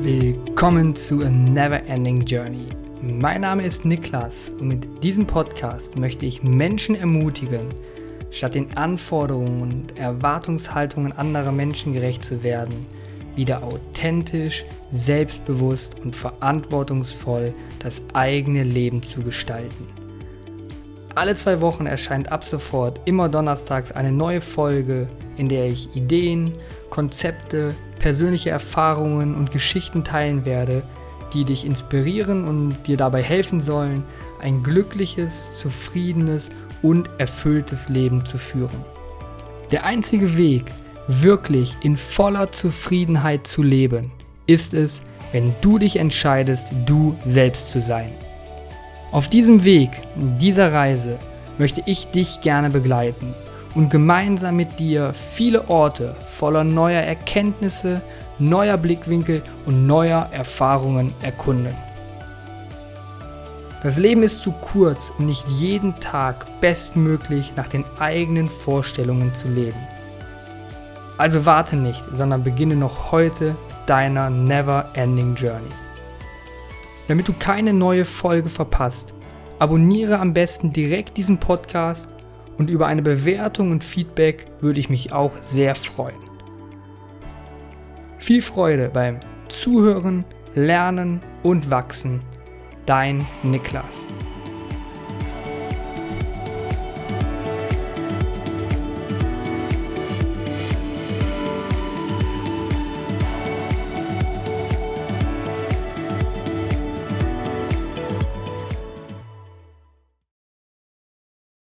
Willkommen zu A Never Ending Journey. Mein Name ist Niklas und mit diesem Podcast möchte ich Menschen ermutigen, statt den Anforderungen und Erwartungshaltungen anderer Menschen gerecht zu werden, wieder authentisch, selbstbewusst und verantwortungsvoll das eigene Leben zu gestalten. Alle zwei Wochen erscheint ab sofort immer donnerstags eine neue Folge, in der ich Ideen, Konzepte, persönliche Erfahrungen und Geschichten teilen werde, die dich inspirieren und dir dabei helfen sollen, ein glückliches, zufriedenes und erfülltes Leben zu führen. Der einzige Weg, wirklich in voller Zufriedenheit zu leben, ist es, wenn du dich entscheidest, du selbst zu sein. Auf diesem Weg, dieser Reise, möchte ich dich gerne begleiten und gemeinsam mit dir viele Orte voller neuer Erkenntnisse, neuer Blickwinkel und neuer Erfahrungen erkunden. Das Leben ist zu kurz, um nicht jeden Tag bestmöglich nach den eigenen Vorstellungen zu leben. Also warte nicht, sondern beginne noch heute deiner Never Ending Journey. Damit du keine neue Folge verpasst, abonniere am besten direkt diesen Podcast und über eine Bewertung und Feedback würde ich mich auch sehr freuen. Viel Freude beim Zuhören, Lernen und Wachsen. Dein Niklas.